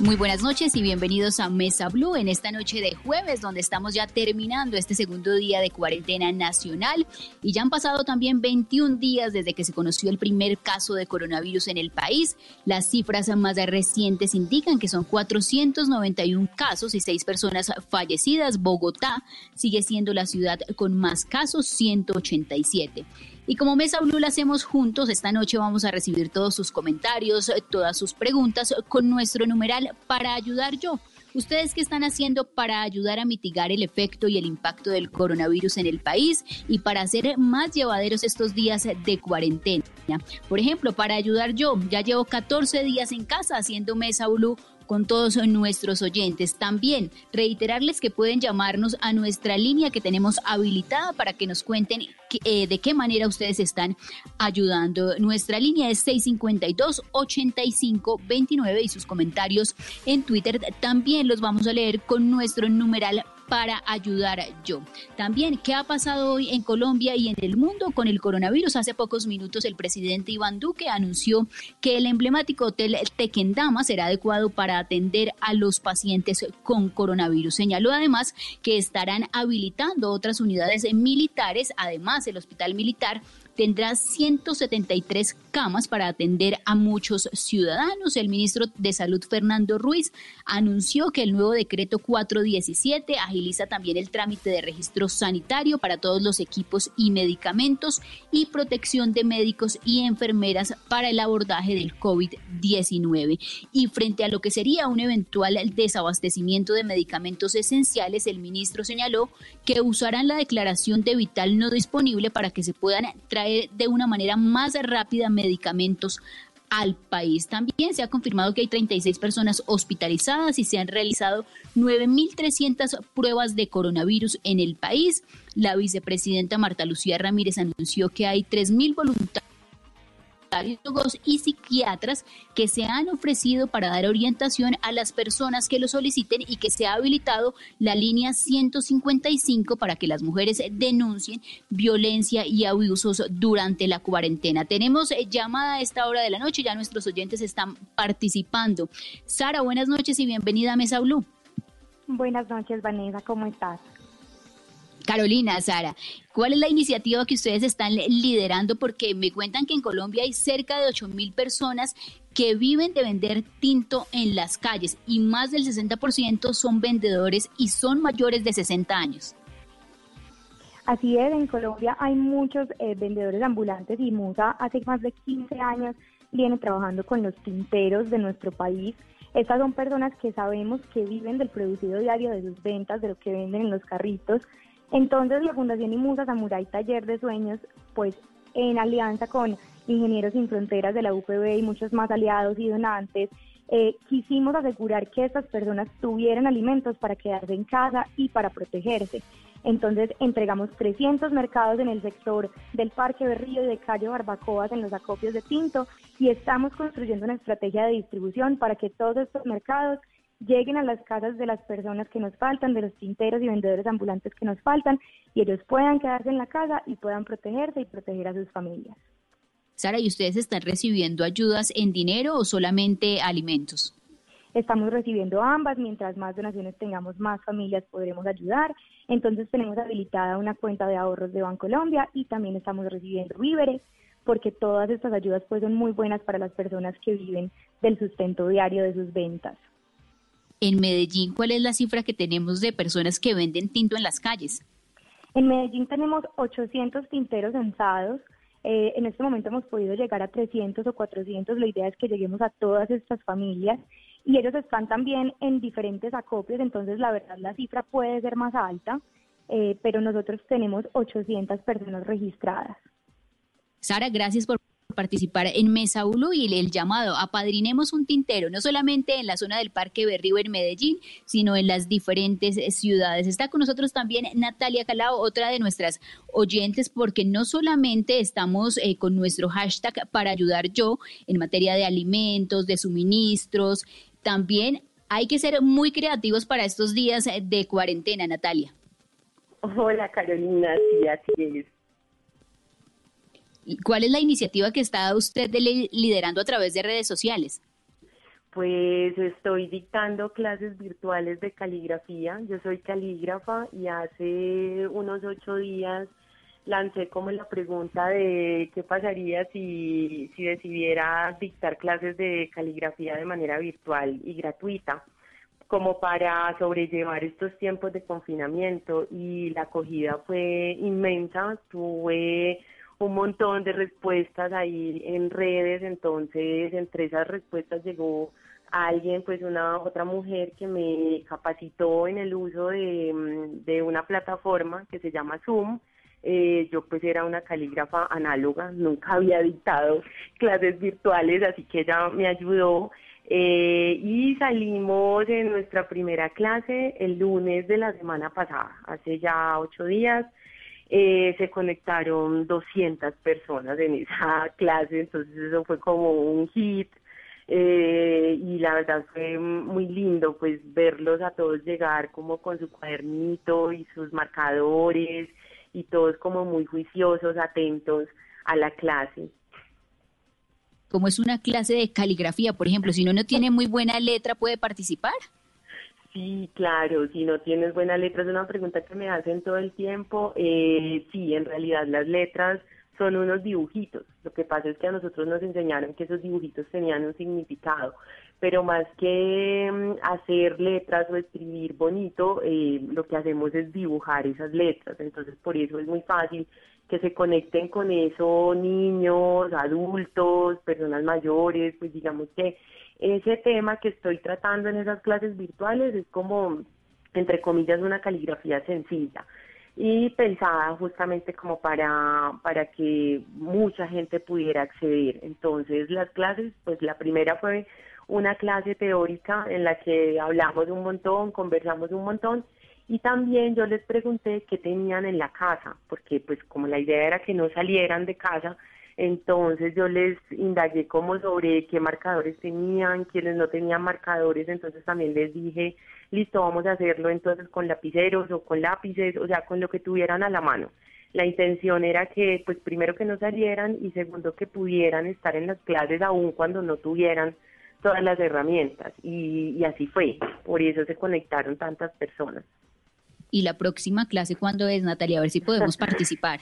Muy buenas noches y bienvenidos a Mesa Blue en esta noche de jueves donde estamos ya terminando este segundo día de cuarentena nacional y ya han pasado también 21 días desde que se conoció el primer caso de coronavirus en el país. Las cifras más recientes indican que son 491 casos y 6 personas fallecidas. Bogotá sigue siendo la ciudad con más casos, 187. Y como Mesa Blue lo hacemos juntos, esta noche vamos a recibir todos sus comentarios, todas sus preguntas con nuestro numeral para ayudar yo. ¿Ustedes qué están haciendo para ayudar a mitigar el efecto y el impacto del coronavirus en el país y para hacer más llevaderos estos días de cuarentena? Por ejemplo, para ayudar yo, ya llevo 14 días en casa haciendo Mesa Blue con todos nuestros oyentes. También reiterarles que pueden llamarnos a nuestra línea que tenemos habilitada para que nos cuenten eh, de qué manera ustedes están ayudando. Nuestra línea es 652-8529 y sus comentarios en Twitter también los vamos a leer con nuestro numeral para ayudar yo. También, ¿qué ha pasado hoy en Colombia y en el mundo con el coronavirus? Hace pocos minutos el presidente Iván Duque anunció que el emblemático hotel Tequendama será adecuado para atender a los pacientes con coronavirus. Señaló además que estarán habilitando otras unidades militares, además el hospital militar tendrá 173 camas para atender a muchos ciudadanos. El ministro de Salud, Fernando Ruiz, anunció que el nuevo decreto 417 agiliza también el trámite de registro sanitario para todos los equipos y medicamentos y protección de médicos y enfermeras para el abordaje del COVID-19. Y frente a lo que sería un eventual desabastecimiento de medicamentos esenciales, el ministro señaló que usarán la declaración de vital no disponible para que se puedan traer de una manera más rápida medicamentos al país. También se ha confirmado que hay 36 personas hospitalizadas y se han realizado 9.300 pruebas de coronavirus en el país. La vicepresidenta Marta Lucía Ramírez anunció que hay 3.000 voluntarios y psiquiatras que se han ofrecido para dar orientación a las personas que lo soliciten y que se ha habilitado la línea 155 para que las mujeres denuncien violencia y abusos durante la cuarentena. Tenemos eh, llamada a esta hora de la noche, ya nuestros oyentes están participando. Sara, buenas noches y bienvenida a Mesa Blue. Buenas noches, Vanessa, ¿cómo estás? Carolina, Sara, ¿cuál es la iniciativa que ustedes están liderando? Porque me cuentan que en Colombia hay cerca de 8 mil personas que viven de vender tinto en las calles y más del 60% son vendedores y son mayores de 60 años. Así es, en Colombia hay muchos eh, vendedores ambulantes y Musa hace más de 15 años viene trabajando con los tinteros de nuestro país. Estas son personas que sabemos que viven del producido diario de sus ventas, de lo que venden en los carritos entonces la Fundación Imusa Samurai Taller de Sueños, pues en alianza con Ingenieros Sin Fronteras de la UPB y muchos más aliados y donantes, eh, quisimos asegurar que estas personas tuvieran alimentos para quedarse en casa y para protegerse. Entonces entregamos 300 mercados en el sector del Parque Berrío y de Calle Barbacoas en los acopios de Tinto y estamos construyendo una estrategia de distribución para que todos estos mercados lleguen a las casas de las personas que nos faltan, de los tinteros y vendedores ambulantes que nos faltan, y ellos puedan quedarse en la casa y puedan protegerse y proteger a sus familias. Sara, ¿y ustedes están recibiendo ayudas en dinero o solamente alimentos? Estamos recibiendo ambas, mientras más donaciones tengamos, más familias podremos ayudar. Entonces tenemos habilitada una cuenta de ahorros de Bancolombia y también estamos recibiendo víveres, porque todas estas ayudas pues son muy buenas para las personas que viven del sustento diario de sus ventas en Medellín, ¿cuál es la cifra que tenemos de personas que venden tinto en las calles? En Medellín tenemos 800 tinteros censados. Eh, en este momento hemos podido llegar a 300 o 400. La idea es que lleguemos a todas estas familias y ellos están también en diferentes acopios, entonces la verdad la cifra puede ser más alta, eh, pero nosotros tenemos 800 personas registradas. Sara, gracias por participar en Mesa Ulu y el llamado apadrinemos un tintero, no solamente en la zona del Parque Berrío en Medellín, sino en las diferentes ciudades. Está con nosotros también Natalia Calao, otra de nuestras oyentes, porque no solamente estamos eh, con nuestro hashtag para ayudar yo en materia de alimentos, de suministros, también hay que ser muy creativos para estos días de cuarentena, Natalia. Hola Carolina, sí, así es. ¿Cuál es la iniciativa que está usted liderando a través de redes sociales? Pues estoy dictando clases virtuales de caligrafía. Yo soy calígrafa y hace unos ocho días lancé como la pregunta de qué pasaría si, si decidiera dictar clases de caligrafía de manera virtual y gratuita, como para sobrellevar estos tiempos de confinamiento y la acogida fue inmensa. Tuve un montón de respuestas ahí en redes, entonces entre esas respuestas llegó alguien, pues una otra mujer que me capacitó en el uso de, mm, de una plataforma que se llama Zoom. Eh, yo pues era una calígrafa análoga, nunca había dictado clases virtuales, así que ella me ayudó eh, y salimos en nuestra primera clase el lunes de la semana pasada, hace ya ocho días. Eh, se conectaron 200 personas en esa clase, entonces eso fue como un hit eh, y la verdad fue muy lindo pues verlos a todos llegar como con su cuadernito y sus marcadores y todos como muy juiciosos, atentos a la clase. Como es una clase de caligrafía, por ejemplo, si uno no tiene muy buena letra, ¿puede participar? Sí, claro, si no tienes buena letra, es una pregunta que me hacen todo el tiempo. Eh, sí, en realidad las letras son unos dibujitos. Lo que pasa es que a nosotros nos enseñaron que esos dibujitos tenían un significado, pero más que mm, hacer letras o escribir bonito, eh, lo que hacemos es dibujar esas letras. Entonces, por eso es muy fácil que se conecten con eso niños, adultos, personas mayores, pues digamos que ese tema que estoy tratando en esas clases virtuales es como, entre comillas, una caligrafía sencilla y pensada justamente como para, para que mucha gente pudiera acceder. Entonces las clases, pues la primera fue una clase teórica en la que hablamos un montón, conversamos un montón y también yo les pregunté qué tenían en la casa, porque pues como la idea era que no salieran de casa, entonces yo les indagué como sobre qué marcadores tenían, quienes no tenían marcadores, entonces también les dije, listo, vamos a hacerlo entonces con lapiceros o con lápices, o sea, con lo que tuvieran a la mano. La intención era que, pues primero que no salieran y segundo que pudieran estar en las clases aún cuando no tuvieran todas las herramientas. Y, y así fue, por eso se conectaron tantas personas. ¿Y la próxima clase cuándo es, Natalia? A ver si podemos participar.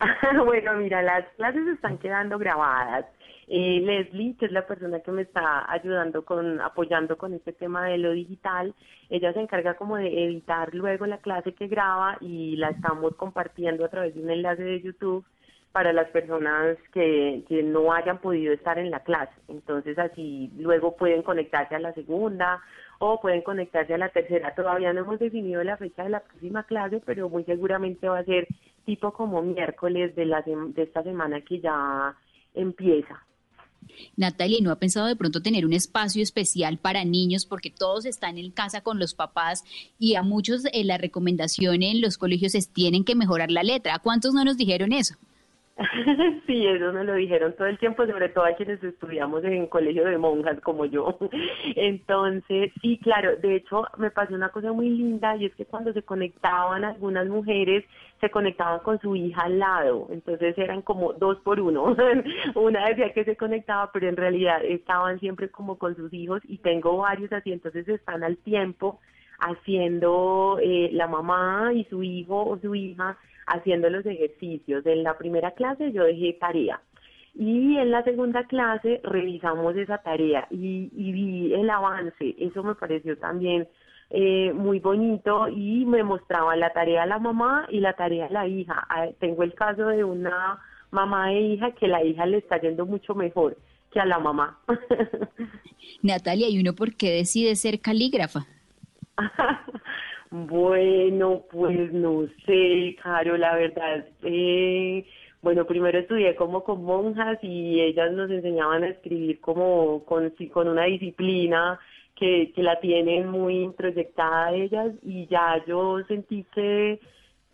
bueno, mira, las clases están quedando grabadas. Eh, Leslie, que es la persona que me está ayudando con, apoyando con este tema de lo digital, ella se encarga como de editar luego la clase que graba y la estamos compartiendo a través de un enlace de YouTube para las personas que, no hayan podido estar en la clase. Entonces así luego pueden conectarse a la segunda o pueden conectarse a la tercera. Todavía no hemos definido la fecha de la próxima clase, pero muy seguramente va a ser tipo como miércoles de, la, de esta semana que ya empieza. Natalia, ¿no ha pensado de pronto tener un espacio especial para niños porque todos están en casa con los papás y a muchos eh, la recomendación en los colegios es tienen que mejorar la letra? ¿Cuántos no nos dijeron eso? Sí, eso me lo dijeron todo el tiempo, sobre todo a quienes estudiamos en colegio de monjas como yo. Entonces, sí, claro, de hecho me pasó una cosa muy linda y es que cuando se conectaban algunas mujeres, se conectaban con su hija al lado, entonces eran como dos por uno. Una decía que se conectaba, pero en realidad estaban siempre como con sus hijos y tengo varios así, entonces están al tiempo haciendo eh, la mamá y su hijo o su hija haciendo los ejercicios. En la primera clase yo dejé tarea y en la segunda clase revisamos esa tarea y, vi el avance. Eso me pareció también eh, muy bonito y me mostraba la tarea a la mamá y la tarea a la hija. Ah, tengo el caso de una mamá e hija que la hija le está yendo mucho mejor que a la mamá. Natalia, ¿y uno por qué decide ser calígrafa? Bueno, pues no sé, Caro, la verdad, eh, Bueno, primero estudié como con monjas y ellas nos enseñaban a escribir como con, con una disciplina que, que la tienen muy proyectada ellas y ya yo sentí que,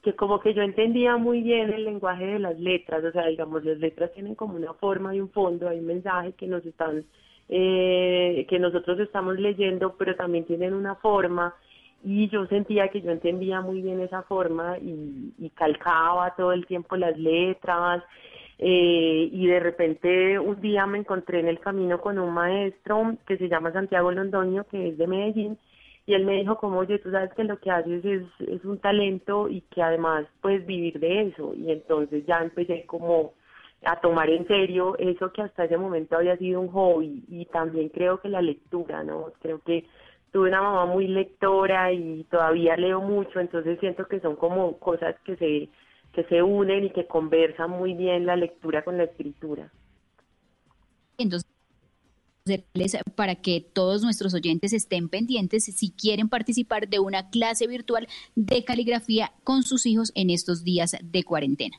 que como que yo entendía muy bien el lenguaje de las letras, o sea, digamos, las letras tienen como una forma y un fondo, hay un mensaje que nos están, eh, que nosotros estamos leyendo, pero también tienen una forma y yo sentía que yo entendía muy bien esa forma y, calcaba todo el tiempo las letras eh, y de repente un día me encontré en el camino con un maestro que se llama Santiago Londoño que es de Medellín y él me dijo como oye tú sabes que lo que haces es, es un talento y que además puedes vivir de eso y entonces ya empecé como a tomar en serio eso que hasta ese momento había sido un hobby y también creo que la lectura no creo que tuve una mamá muy lectora y todavía leo mucho, entonces siento que son como cosas que se, que se unen y que conversan muy bien la lectura con la escritura. Entonces, para que todos nuestros oyentes estén pendientes si quieren participar de una clase virtual de caligrafía con sus hijos en estos días de cuarentena.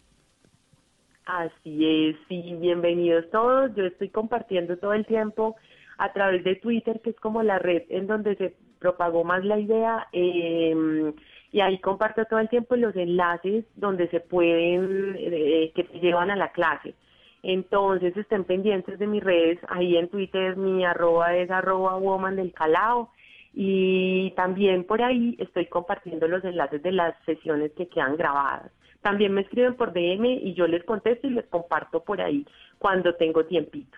Así es, sí, bienvenidos todos. Yo estoy compartiendo todo el tiempo a través de Twitter, que es como la red en donde se propagó más la idea. Eh, y ahí comparto todo el tiempo los enlaces donde se pueden, eh, que te llevan a la clase. Entonces estén pendientes de mis redes, ahí en Twitter mi arroba es arroba woman del calao y también por ahí estoy compartiendo los enlaces de las sesiones que quedan grabadas. También me escriben por DM y yo les contesto y les comparto por ahí cuando tengo tiempito.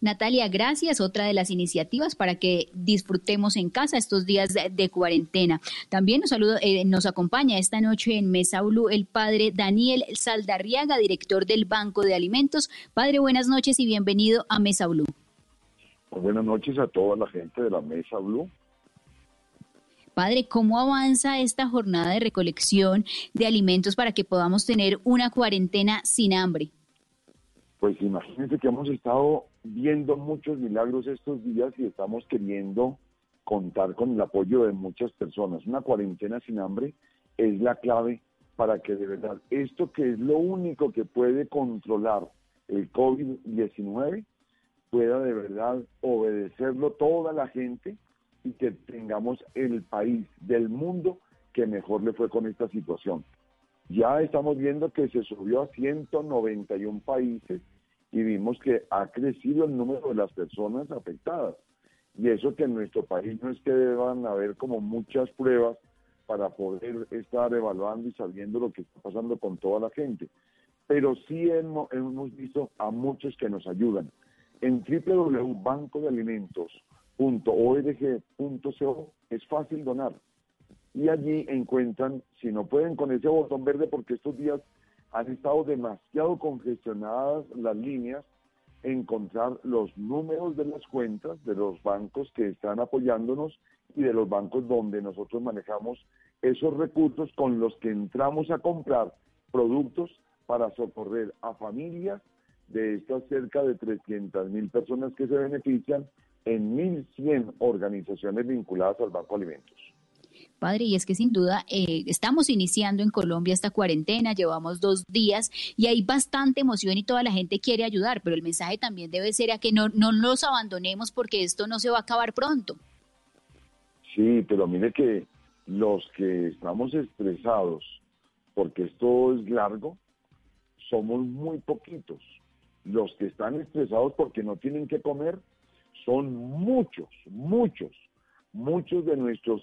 Natalia, gracias. Otra de las iniciativas para que disfrutemos en casa estos días de, cuarentena. También nos, saludo, eh, nos acompaña esta noche en Mesa Blue el padre Daniel Saldarriaga, director del Banco de Alimentos. Padre, buenas noches y bienvenido a Mesa Blue. Pues buenas noches a toda la gente de la Mesa Blue. Padre, ¿cómo avanza esta jornada de recolección de alimentos para que podamos tener una cuarentena sin hambre? Pues imagínense que hemos estado viendo muchos milagros estos días y estamos queriendo contar con el apoyo de muchas personas. Una cuarentena sin hambre es la clave para que de verdad esto que es lo único que puede controlar el COVID-19 pueda de verdad obedecerlo toda la gente y que tengamos el país del mundo que mejor le fue con esta situación. Ya estamos viendo que se subió a 191 países y vimos que ha crecido el número de las personas afectadas. Y eso que en nuestro país no es que deban haber como muchas pruebas para poder estar evaluando y sabiendo lo que está pasando con toda la gente. Pero sí hemos, hemos visto a muchos que nos ayudan. En www.bancodealimentos.org.co es fácil donar y allí encuentran, si no pueden con ese botón verde, porque estos días han estado demasiado congestionadas las líneas, encontrar los números de las cuentas de los bancos que están apoyándonos y de los bancos donde nosotros manejamos esos recursos con los que entramos a comprar productos para socorrer a familias de estas cerca de 300 mil personas que se benefician en 1.100 organizaciones vinculadas al Banco Alimentos. Padre, y es que sin duda eh, estamos iniciando en Colombia esta cuarentena, llevamos dos días y hay bastante emoción y toda la gente quiere ayudar, pero el mensaje también debe ser a que no, no nos abandonemos porque esto no se va a acabar pronto. Sí, pero mire que los que estamos estresados porque esto es largo, somos muy poquitos. Los que están estresados porque no tienen que comer son muchos, muchos. Muchos de nuestros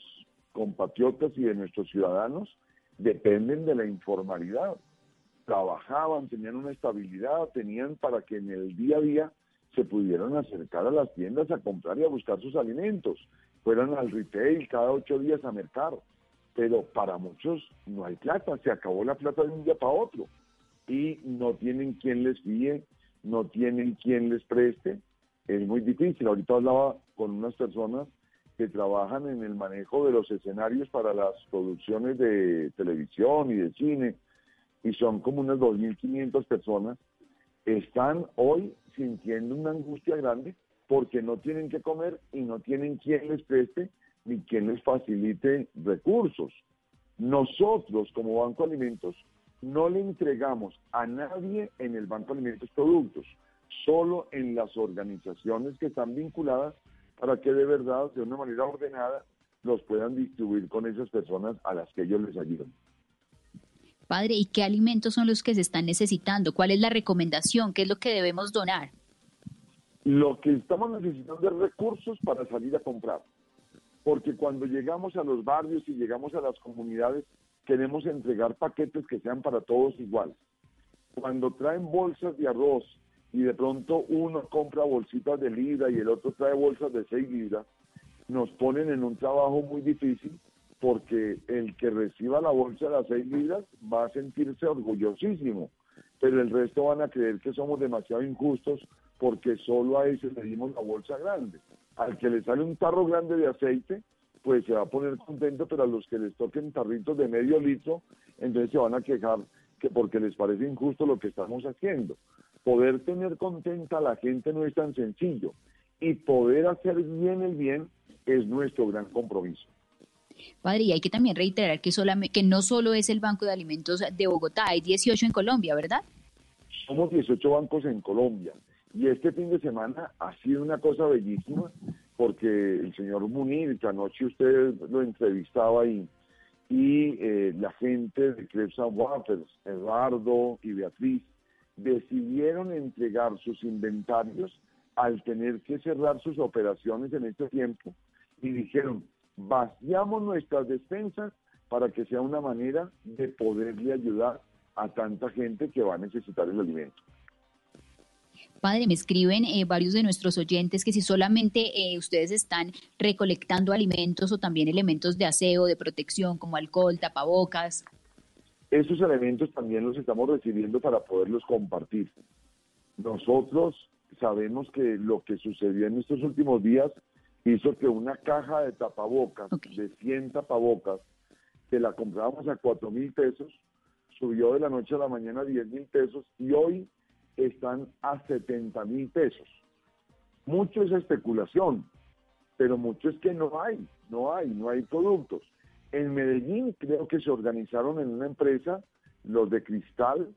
compatriotas y de nuestros ciudadanos dependen de la informalidad. Trabajaban, tenían una estabilidad, tenían para que en el día a día se pudieran acercar a las tiendas a comprar y a buscar sus alimentos, fueran al retail cada ocho días a mercar. Pero para muchos no hay plata, se acabó la plata de un día para otro y no tienen quien les guíe, no tienen quien les preste. Es muy difícil. Ahorita hablaba con unas personas que trabajan en el manejo de los escenarios para las producciones de televisión y de cine, y son como unas 2.500 personas, están hoy sintiendo una angustia grande porque no tienen que comer y no tienen quien les preste ni quien les facilite recursos. Nosotros como Banco Alimentos no le entregamos a nadie en el Banco Alimentos productos, solo en las organizaciones que están vinculadas para que de verdad, de una manera ordenada, los puedan distribuir con esas personas a las que ellos les ayudan. Padre, ¿y qué alimentos son los que se están necesitando? ¿Cuál es la recomendación? ¿Qué es lo que debemos donar? Lo que estamos necesitando es recursos para salir a comprar. Porque cuando llegamos a los barrios y llegamos a las comunidades, queremos entregar paquetes que sean para todos iguales. Cuando traen bolsas de arroz y de pronto uno compra bolsitas de libra y el otro trae bolsas de 6 libras, nos ponen en un trabajo muy difícil porque el que reciba la bolsa de las 6 libras va a sentirse orgullosísimo, pero el resto van a creer que somos demasiado injustos porque solo a ese le dimos la bolsa grande. Al que le sale un tarro grande de aceite, pues se va a poner contento, pero a los que les toquen tarritos de medio litro, entonces se van a quejar que porque les parece injusto lo que estamos haciendo. Poder tener contenta a la gente no es tan sencillo y poder hacer bien el bien es nuestro gran compromiso. Padre, y hay que también reiterar que, solamente, que no solo es el Banco de Alimentos de Bogotá, hay 18 en Colombia, ¿verdad? Somos 18 bancos en Colombia y este fin de semana ha sido una cosa bellísima porque el señor Munir, que anoche usted lo entrevistaba ahí, y eh, la gente de Krebs Waters, Eduardo y Beatriz, decidieron entregar sus inventarios al tener que cerrar sus operaciones en este tiempo y dijeron, vaciamos nuestras despensas para que sea una manera de poderle ayudar a tanta gente que va a necesitar el alimento. Padre, me escriben eh, varios de nuestros oyentes que si solamente eh, ustedes están recolectando alimentos o también elementos de aseo, de protección, como alcohol, tapabocas. Esos elementos también los estamos recibiendo para poderlos compartir. Nosotros sabemos que lo que sucedió en estos últimos días hizo que una caja de tapabocas, de 100 tapabocas, que la comprábamos a 4 mil pesos, subió de la noche a la mañana a 10 mil pesos y hoy están a 70 mil pesos. Mucho es especulación, pero mucho es que no hay, no hay, no hay productos. En Medellín creo que se organizaron en una empresa, los de cristal,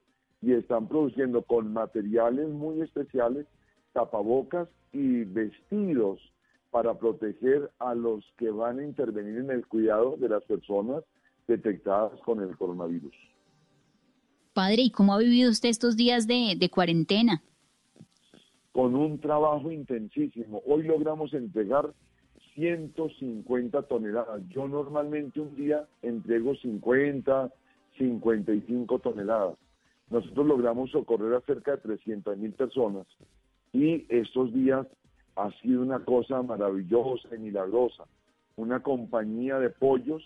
y están produciendo con materiales muy especiales tapabocas y vestidos para proteger a los que van a intervenir en el cuidado de las personas detectadas con el coronavirus. Padre, ¿y cómo ha vivido usted estos días de, cuarentena? Con un trabajo intensísimo. Hoy logramos entregar 150 toneladas. Yo normalmente un día entrego 50, 55 toneladas. Nosotros logramos socorrer a cerca de 300 mil personas y estos días ha sido una cosa maravillosa y milagrosa. Una compañía de pollos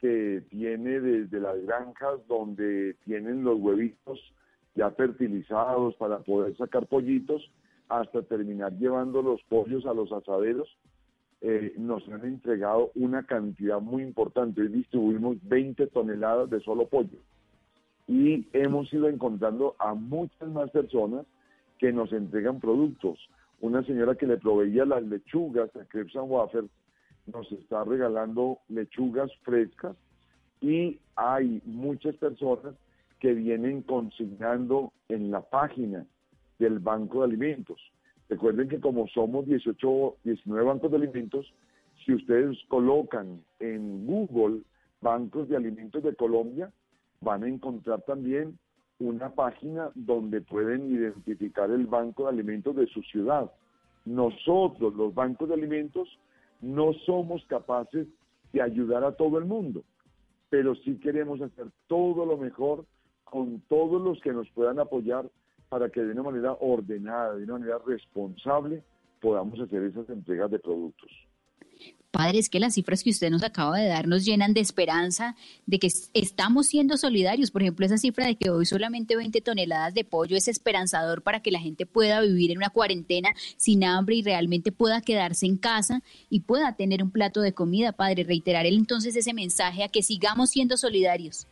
que tiene desde las granjas donde tienen los huevitos ya fertilizados para poder sacar pollitos hasta terminar llevando los pollos a los asaderos, eh, nos han entregado una cantidad muy importante. Hoy distribuimos 20 toneladas de solo pollo. Y hemos ido encontrando a muchas más personas que nos entregan productos. Una señora que le proveía las lechugas a Crepes and Waffles nos está regalando lechugas frescas y hay muchas personas que vienen consignando en la página del Banco de Alimentos. Recuerden que como somos 18, 19 bancos de alimentos, si ustedes colocan en Google Bancos de Alimentos de Colombia, van a encontrar también una página donde pueden identificar el Banco de Alimentos de su ciudad. Nosotros, los bancos de alimentos, no somos capaces de ayudar a todo el mundo, pero sí queremos hacer todo lo mejor con todos los que nos puedan apoyar para que de una manera ordenada, de una manera responsable, podamos hacer esas entregas de productos. Padre, es que las cifras que usted nos acaba de dar nos llenan de esperanza de que estamos siendo solidarios. Por ejemplo, esa cifra de que hoy solamente 20 toneladas de pollo es esperanzador para que la gente pueda vivir en una cuarentena sin hambre y realmente pueda quedarse en casa y pueda tener un plato de comida. Padre, reiterar entonces ese mensaje a que sigamos siendo solidarios.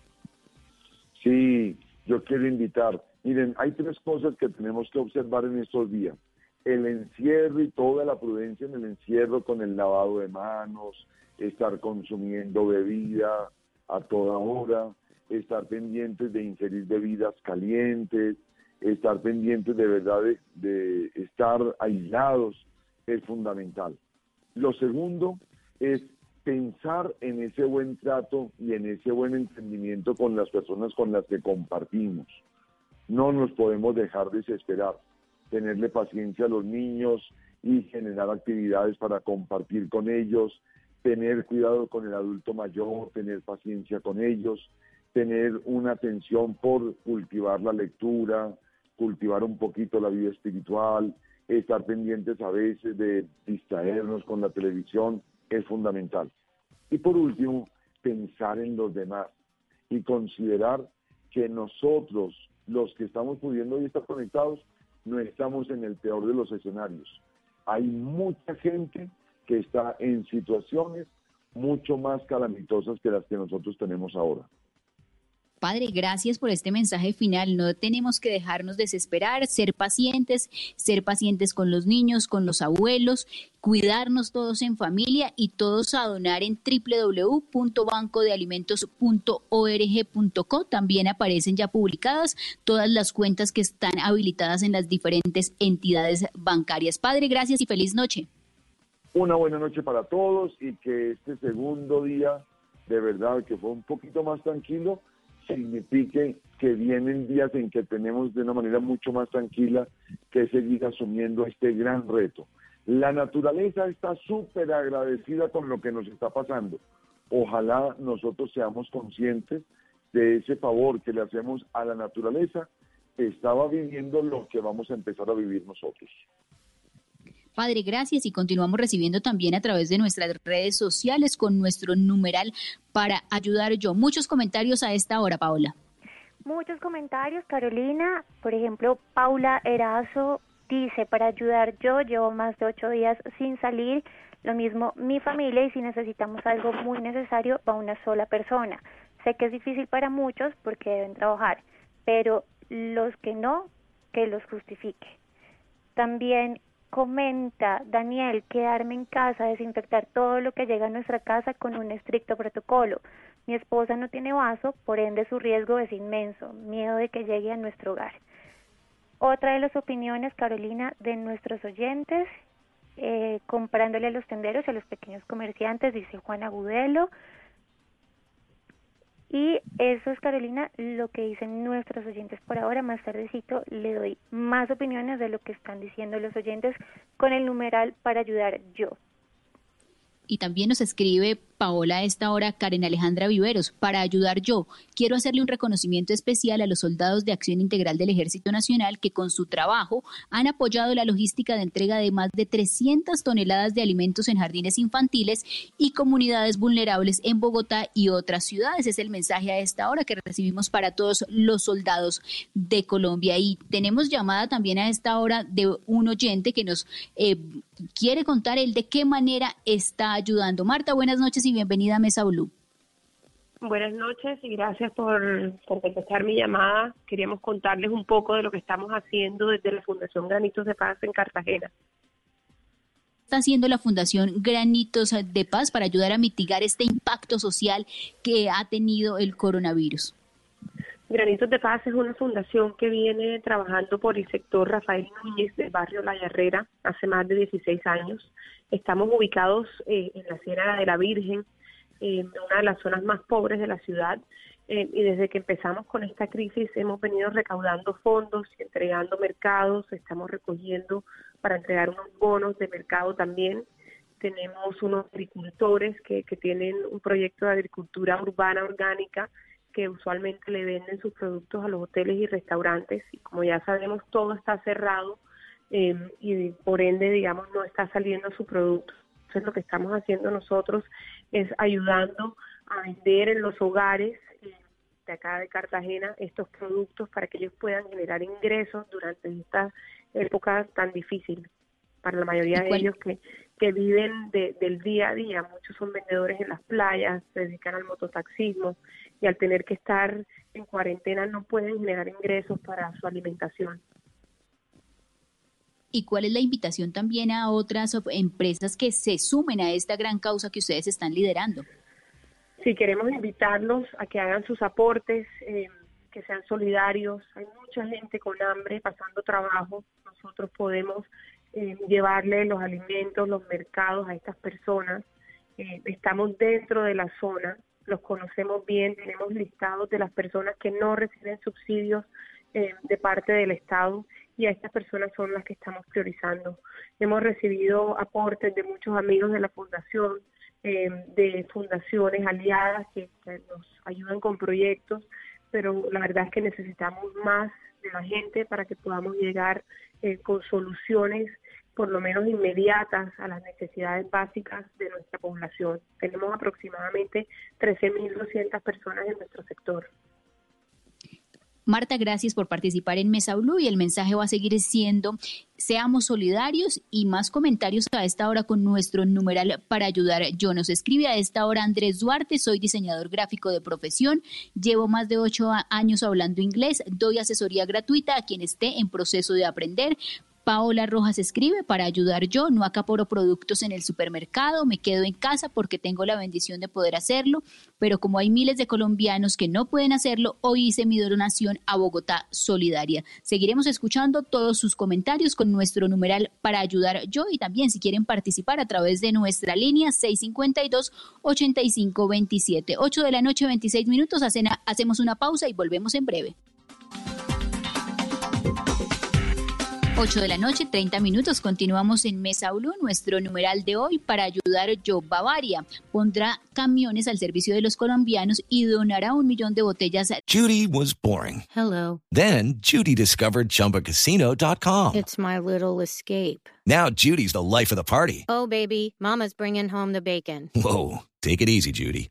Sí, yo quiero invitar. Miren, hay tres cosas que tenemos que observar en estos días el encierro y toda la prudencia en el encierro con el lavado de manos, estar consumiendo bebida a toda hora, estar pendientes de ingerir bebidas calientes, estar pendientes de verdad de, estar aislados es fundamental. Lo segundo es pensar en ese buen trato y en ese buen entendimiento con las personas con las que compartimos. No nos podemos dejar desesperar, tenerle paciencia a los niños y generar actividades para compartir con ellos, tener cuidado con el adulto mayor, tener paciencia con ellos, tener una atención por cultivar la lectura, cultivar un poquito la vida espiritual, estar pendientes a veces de distraernos con la televisión, es fundamental. Y por último, pensar en los demás y considerar que nosotros, los que estamos pudiendo hoy estar conectados, no estamos en el peor de los escenarios. Hay mucha gente que está en situaciones mucho más calamitosas que las que nosotros tenemos ahora. Padre, gracias por este mensaje final. No tenemos que dejarnos desesperar, ser pacientes, ser pacientes con los niños, con los abuelos, cuidarnos todos en familia y todos a donar en www.bancodealimentos.org.co. También aparecen ya publicadas todas las cuentas que están habilitadas en las diferentes entidades bancarias. Padre, gracias y feliz noche. Una buena noche para todos y que este segundo día, de verdad, que fue un poquito más tranquilo, signifique que vienen días en que tenemos de una manera mucho más tranquila que seguir asumiendo este gran reto. La naturaleza está súper agradecida con lo que nos está pasando. Ojalá nosotros seamos conscientes de ese favor que le hacemos a la naturaleza que estaba viviendo lo que vamos a empezar a vivir nosotros. Padre, gracias y continuamos recibiendo también a través de nuestras redes sociales con nuestro numeral para ayudar yo. Muchos comentarios a esta hora, Paola. Muchos comentarios, Carolina. Por ejemplo, Paula Erazo dice, para ayudar yo llevo más de ocho días sin salir. Lo mismo mi familia y si necesitamos algo muy necesario va una sola persona. Sé que es difícil para muchos porque deben trabajar, pero los que no, que los justifique. También comenta Daniel, quedarme en casa, desinfectar todo lo que llega a nuestra casa con un estricto protocolo. Mi esposa no tiene vaso, por ende su riesgo es inmenso, miedo de que llegue a nuestro hogar. Otra de las opiniones, Carolina, de nuestros oyentes, eh, comprándole a los tenderos y a los pequeños comerciantes, dice Juan Agudelo, y eso es, Carolina, lo que dicen nuestros oyentes por ahora. Más tardecito le doy más opiniones de lo que están diciendo los oyentes con el numeral para ayudar yo. Y también nos escribe Paola a esta hora, Karen Alejandra Viveros, para ayudar yo. Quiero hacerle un reconocimiento especial a los soldados de Acción Integral del Ejército Nacional que con su trabajo han apoyado la logística de entrega de más de 300 toneladas de alimentos en jardines infantiles y comunidades vulnerables en Bogotá y otras ciudades. Es el mensaje a esta hora que recibimos para todos los soldados de Colombia. Y tenemos llamada también a esta hora de un oyente que nos eh, quiere contar el de qué manera está ayudando. Marta, buenas noches y bienvenida a Mesa Blue. Buenas noches y gracias por, por contestar mi llamada. Queríamos contarles un poco de lo que estamos haciendo desde la Fundación Granitos de Paz en Cartagena. Está haciendo la Fundación Granitos de Paz para ayudar a mitigar este impacto social que ha tenido el coronavirus. Granitos de Paz es una fundación que viene trabajando por el sector Rafael Núñez del barrio La Herrera hace más de 16 años. Estamos ubicados eh, en la Sierra de la Virgen, en una de las zonas más pobres de la ciudad. Eh, y desde que empezamos con esta crisis hemos venido recaudando fondos y entregando mercados, estamos recogiendo para entregar unos bonos de mercado también. Tenemos unos agricultores que, que tienen un proyecto de agricultura urbana orgánica que usualmente le venden sus productos a los hoteles y restaurantes y como ya sabemos todo está cerrado em, y por ende digamos no está saliendo su producto. Entonces lo que estamos haciendo nosotros es ayudando a vender en los hogares eh, de acá de Cartagena estos productos para que ellos puedan generar ingresos durante esta época tan difícil para la mayoría de ellos que, que viven del día a día. Muchos son vendedores en las playas, se dedican al mototaxismo y al tener que estar en cuarentena no pueden generar ingresos para su alimentación. ¿Y cuál es la invitación también a otras empresas que se sumen a esta gran causa que ustedes están liderando? Sí, queremos invitarlos a que hagan sus aportes, eh, que sean solidarios. Hay mucha gente con hambre pasando trabajo. Nosotros podemos eh, llevarle los alimentos, los mercados a estas personas. Eh, estamos dentro de la zona, los conocemos bien, tenemos listados de las personas que no reciben subsidios de parte del Estado y a estas personas son las que estamos priorizando. Hemos recibido aportes de muchos amigos de la Fundación, eh, de fundaciones aliadas que, nos ayudan con proyectos, pero la verdad es que necesitamos más de la gente para que podamos llegar eh, con soluciones por lo menos inmediatas a las necesidades básicas de nuestra población. Tenemos aproximadamente 13.200 personas en nuestro sector. Marta, gracias por participar en Mesa Blue y el mensaje va a seguir siendo seamos solidarios y más comentarios a esta hora con nuestro numeral para ayudar. Yo nos escribe a esta hora Andrés Duarte, soy diseñador gráfico de profesión, llevo más de ocho años hablando inglés, doy asesoría gratuita a quien esté en proceso de aprender. Paola Rojas escribe, para ayudar yo, no acaporo productos en el supermercado, me quedo en casa porque tengo la bendición de poder hacerlo, pero como hay miles de colombianos que no pueden hacerlo, hoy hice mi donación a Bogotá Solidaria. Seguiremos escuchando todos sus comentarios con nuestro numeral para ayudar yo y también si quieren participar a través de nuestra línea 652-8527. 8 de la noche, 26 minutos, hacemos una pausa y volvemos en breve. 8 de la noche, 30 minutos. Continuamos en Mesa Blue. Nuestro numeral de hoy para ayudar Yo Bavaria pondrá camiones al servicio de los colombianos y donará un millón de botellas. Judy was boring. Hello. Then Judy discovered chumbacasino.com. It's my little escape. Now Judy's the life of the party. Oh, baby, Mama's bringing home the bacon. Whoa. Take it easy, Judy.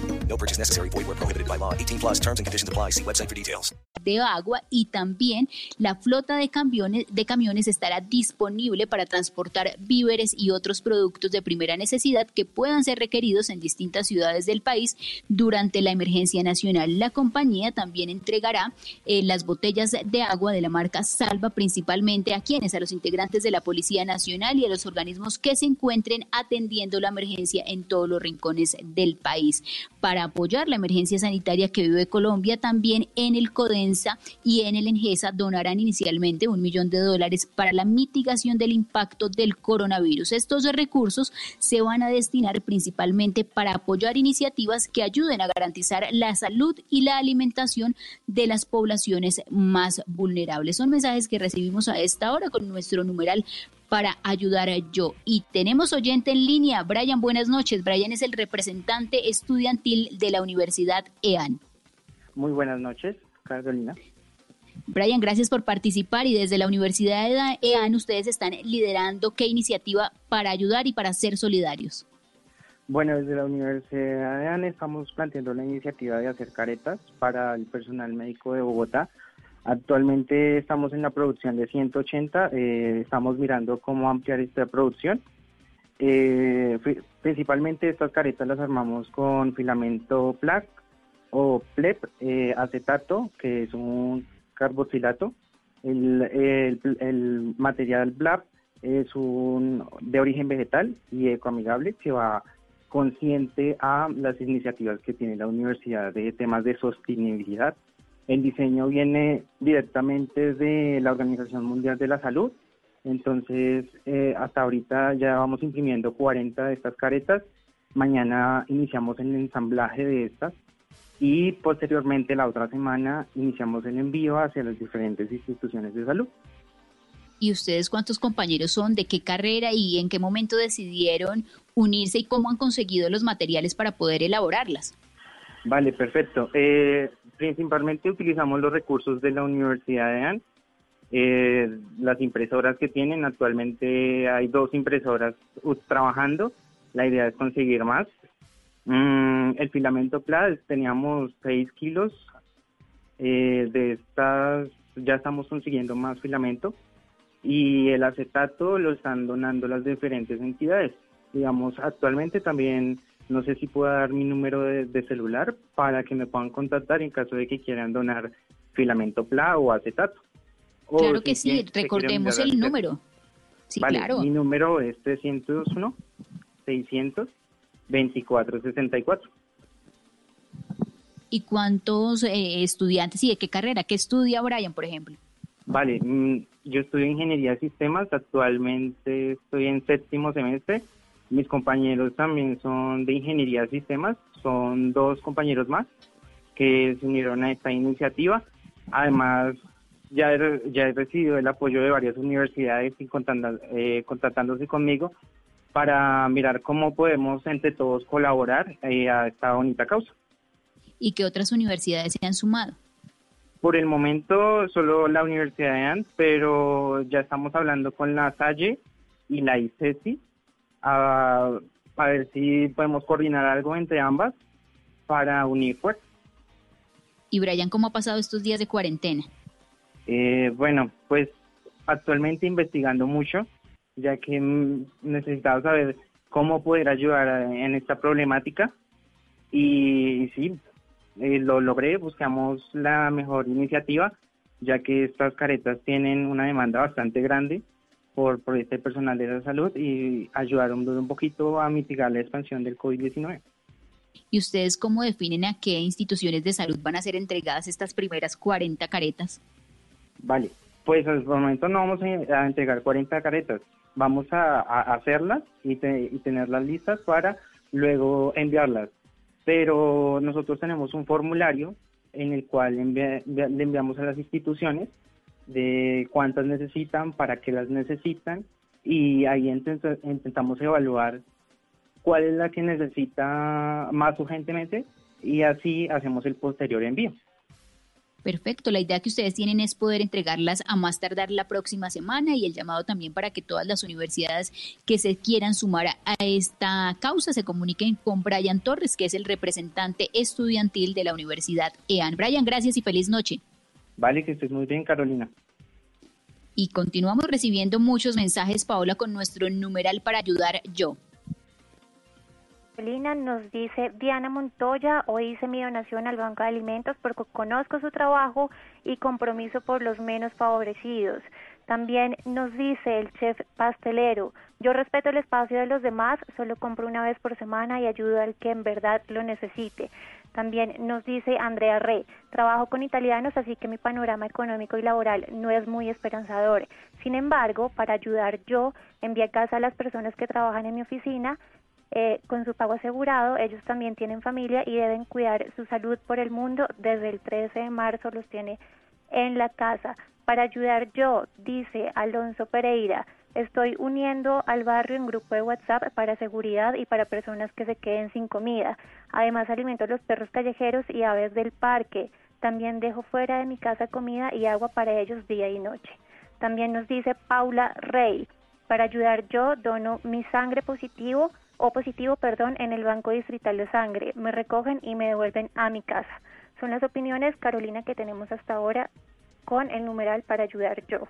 No purchase necessary. Void where prohibited by law. 18 plus terms and conditions apply. See website for details. De agua y también la flota de camiones, de camiones estará disponible para transportar víveres y otros productos de primera necesidad que puedan ser requeridos en distintas ciudades del país durante la emergencia nacional. La compañía también entregará eh, las botellas de agua de la marca Salva principalmente a quienes, a los integrantes de la Policía Nacional y a los organismos que se encuentren atendiendo la emergencia en todos los rincones del país. Para apoyar la emergencia sanitaria que vive Colombia, también en el CODENSA y en el ENGESA donarán inicialmente un millón de dólares para la mitigación del impacto del coronavirus. Estos recursos se van a destinar principalmente para apoyar iniciativas que ayuden a garantizar la salud y la alimentación de las poblaciones más vulnerables. Son mensajes que recibimos a esta hora con nuestro numeral para ayudar a yo. Y tenemos oyente en línea, Brian, buenas noches. Brian es el representante estudiantil de la Universidad EAN. Muy buenas noches, Carolina. Brian, gracias por participar y desde la Universidad de EAN ustedes están liderando qué iniciativa para ayudar y para ser solidarios. Bueno, desde la Universidad de EAN estamos planteando la iniciativa de hacer caretas para el personal médico de Bogotá Actualmente estamos en la producción de 180, eh, estamos mirando cómo ampliar esta producción. Eh, principalmente estas caretas las armamos con filamento PLAC o PLEP, eh, acetato, que es un carboxilato. El, el, material BLAP es un de origen vegetal y ecoamigable que va consciente a las iniciativas que tiene la universidad de temas de sostenibilidad el diseño viene directamente de la Organización Mundial de la Salud. Entonces, eh, hasta ahorita ya vamos imprimiendo 40 de estas caretas. Mañana iniciamos el ensamblaje de estas y posteriormente la otra semana iniciamos el envío hacia las diferentes instituciones de salud. ¿Y ustedes cuántos compañeros son? ¿De qué carrera y en qué momento decidieron unirse y cómo han conseguido los materiales para poder elaborarlas? Vale, perfecto. Eh, principalmente utilizamos los recursos de la Universidad de AN. Eh, las impresoras que tienen, actualmente hay dos impresoras trabajando. La idea es conseguir más. Mm, el filamento PLA, teníamos 6 kilos. Eh, de estas ya estamos consiguiendo más filamento. Y el acetato lo están donando las diferentes entidades. Digamos, actualmente también No sé si puedo dar mi número de, celular para que me puedan contactar en caso de que quieran donar filamento PLA o acetato. claro que sí, recordemos el número. Sí, claro. Mi número es 301 600 2464. ¿Y cuántos eh, estudiantes y de qué carrera? ¿Qué estudia Brian, por ejemplo? Vale, mm, yo estudio ingeniería de sistemas, actualmente estoy en séptimo semestre. Mis compañeros también son de ingeniería de sistemas, son dos compañeros más que se unieron a esta iniciativa. Además, ya he, ya he recibido el apoyo de varias universidades y eh, contactándose conmigo para mirar cómo podemos entre todos colaborar eh, a esta bonita causa. ¿Y qué otras universidades se han sumado? Por el momento solo la Universidad de ANT, pero ya estamos hablando con la Salle y la ICESI a, a ver si podemos coordinar algo entre ambas para unir fuerzas. Y Brian, ¿cómo ha pasado estos días de cuarentena? Eh, bueno, pues actualmente investigando mucho, ya que necesitaba saber cómo poder ayudar en esta problemática. Y, sí, eh, lo logré, buscamos la mejor iniciativa, ya que estas caretas tienen una demanda bastante grande por, por este personal de la salud y ayudaron un poquito a mitigar la expansión del COVID-19. ¿Y ustedes cómo definen a qué instituciones de salud van a ser entregadas estas primeras 40 caretas? Vale, pues al momento no vamos a entregar 40 caretas, vamos a, hacerlas y, tenerlas listas para luego enviarlas. Pero nosotros tenemos un formulario en el cual le enviamos a las instituciones de cuántas necesitan, para qué las necesitan y ahí intentamos evaluar cuál es la que necesita más urgentemente y así hacemos el posterior envío. Perfecto, la idea que ustedes tienen es poder entregarlas a más tardar la próxima semana y el llamado también para que todas las universidades que se quieran sumar a esta causa se comuniquen con Brian Torres, que es el representante estudiantil de la Universidad EAN. Brian, gracias y feliz noche. Vale, que estés muy bien, Carolina. Y continuamos recibiendo muchos mensajes, Paola, con nuestro numeral para ayudar yo. Lina nos dice Diana Montoya, hoy hice mi donación al Banco de Alimentos porque conozco su trabajo y compromiso por los menos favorecidos. También nos dice el chef pastelero, yo respeto el espacio de los demás, solo compro una vez por semana y ayudo al que en verdad lo necesite. También nos dice Andrea Re, trabajo con italianos, así que mi panorama económico y laboral no es muy esperanzador. Sin embargo, para ayudar yo, envié a casa a las personas que trabajan en mi oficina, eh, con su pago asegurado, ellos también tienen familia y deben cuidar su salud por el mundo. Desde el 13 de marzo los tiene en la casa. Para ayudar yo, dice Alonso Pereira, estoy uniendo al barrio en grupo de WhatsApp para seguridad y para personas que se queden sin comida. Además alimento a los perros callejeros y aves del parque. También dejo fuera de mi casa comida y agua para ellos día y noche. También nos dice Paula Rey, para ayudar yo dono mi sangre positivo o positivo, perdón, en el Banco Distrital de Sangre. Me recogen y me devuelven a mi casa. Son las opiniones, Carolina, que tenemos hasta ahora con el numeral para ayudar yo.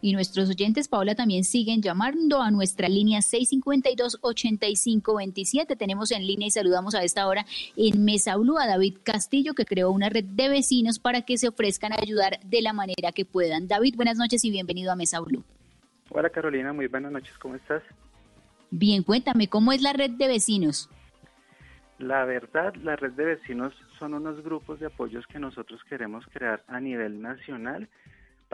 Y nuestros oyentes, Paola, también siguen llamando a nuestra línea 652-8527. Tenemos en línea y saludamos a esta hora en Mesa Blue a David Castillo, que creó una red de vecinos para que se ofrezcan a ayudar de la manera que puedan. David, buenas noches y bienvenido a Mesa Blue. Hola Carolina, muy buenas noches, ¿cómo estás? Bien, cuéntame, ¿cómo es la red de vecinos? La verdad, la red de vecinos son unos grupos de apoyos que nosotros queremos crear a nivel nacional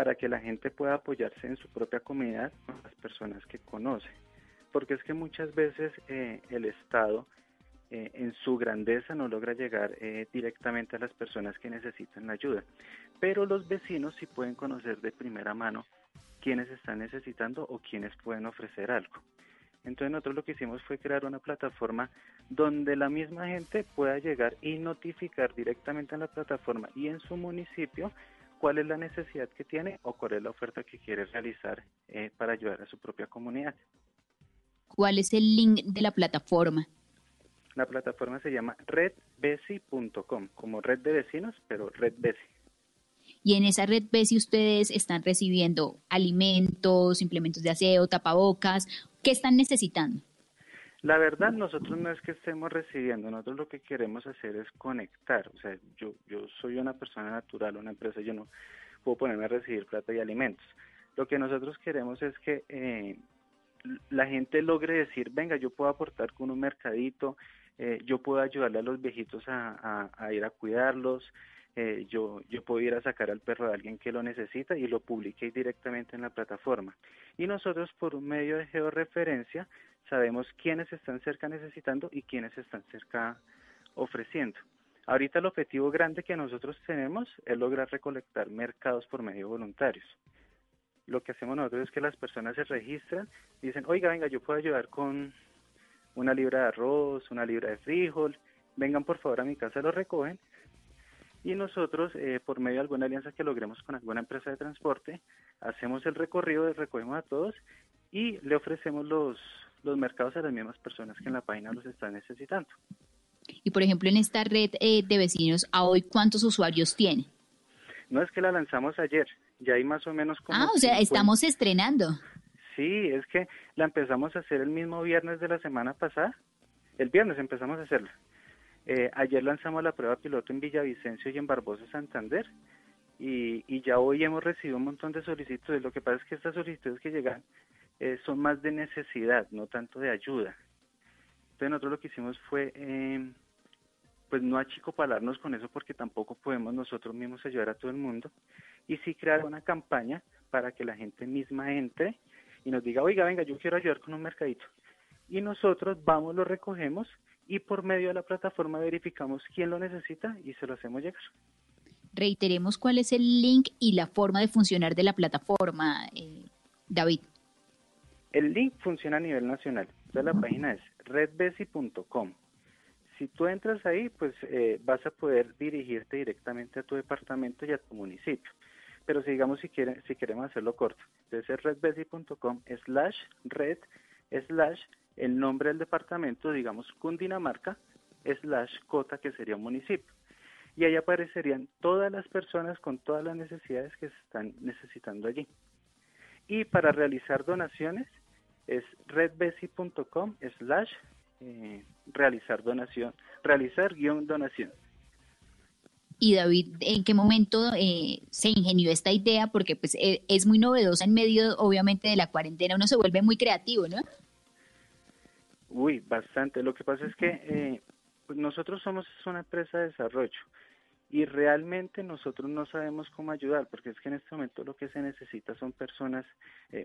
para que la gente pueda apoyarse en su propia comunidad con las personas que conoce. Porque es que muchas veces eh, el Estado eh, en su grandeza no logra llegar eh, directamente a las personas que necesitan la ayuda. Pero los vecinos sí pueden conocer de primera mano quiénes están necesitando o quiénes pueden ofrecer algo. Entonces nosotros lo que hicimos fue crear una plataforma donde la misma gente pueda llegar y notificar directamente en la plataforma y en su municipio cuál es la necesidad que tiene o cuál es la oferta que quiere realizar eh, para ayudar a su propia comunidad. ¿Cuál es el link de la plataforma? La plataforma se llama redbesi.com, como red de vecinos, pero redbesi. Y en esa red Besi ustedes están recibiendo alimentos, implementos de aseo, tapabocas ¿Qué están necesitando? La verdad, nosotros no es que estemos recibiendo, nosotros lo que queremos hacer es conectar. O sea, yo, yo soy una persona natural, una empresa, yo no puedo ponerme a recibir plata y alimentos. Lo que nosotros queremos es que eh, la gente logre decir, venga, yo puedo aportar con un mercadito, eh, yo puedo ayudarle a los viejitos a, ir a cuidarlos, eh, yo, yo puedo ir a sacar al perro de alguien que lo necesita y lo publique directamente en la plataforma. Y nosotros por un medio de georreferencia sabemos quiénes están cerca necesitando y quiénes están cerca ofreciendo. Ahorita el objetivo grande que nosotros tenemos es lograr recolectar mercados por medio voluntarios. Lo que hacemos nosotros es que las personas se registran dicen, oiga, venga, yo puedo ayudar con una libra de arroz, una libra de frijol, vengan por favor a mi casa, lo recogen. Y nosotros, eh, por medio de alguna alianza que logremos con alguna empresa de transporte, hacemos el recorrido, recogemos a todos y le ofrecemos los, los mercados a las mismas personas que en la página los están necesitando. Y por ejemplo, en esta red eh, de vecinos, ¿a hoy cuántos usuarios tiene? No es que la lanzamos ayer, ya hay más o menos como... Ah, o sea, estamos estrenando. Sí, es que la empezamos a hacer el mismo viernes de la semana pasada. El viernes empezamos a hacerla. Eh, ayer lanzamos la prueba piloto en Villavicencio y en Barbosa, Santander. Y, y ya hoy hemos recibido un montón de solicitudes. Lo que pasa es que estas solicitudes que llegan eh, son más de necesidad, no tanto de ayuda. Entonces nosotros lo que hicimos fue, eh, pues no achicopalarnos con eso porque tampoco podemos nosotros mismos ayudar a todo el mundo y sí crear una campaña para que la gente misma entre y nos diga, oiga, venga, yo quiero ayudar con un mercadito. Y nosotros vamos, lo recogemos y por medio de la plataforma verificamos quién lo necesita y se lo hacemos llegar. Reiteremos cuál es el link y la forma de funcionar de la plataforma, eh, David. El link funciona a nivel nacional. La página es redbesi.com. Si tú entras ahí, pues eh, vas a poder dirigirte directamente a tu departamento y a tu municipio. Pero si digamos si, quieren, si queremos hacerlo corto, entonces es redbesi.com slash red slash el nombre del departamento, digamos Cundinamarca, slash cota que sería un municipio. Y ahí aparecerían todas las personas con todas las necesidades que se están necesitando allí. Y para realizar donaciones, es redbesi.com slash eh, realizar donación, realizar guion donación. Y David, ¿en qué momento eh, se ingenió esta idea? Porque pues e, es muy novedosa en medio, obviamente, de la cuarentena. Uno se vuelve muy creativo, ¿no? Uy, bastante. Lo que pasa es que eh, pues nosotros somos una empresa de desarrollo y realmente nosotros no sabemos cómo ayudar, porque es que en este momento lo que se necesita son personas,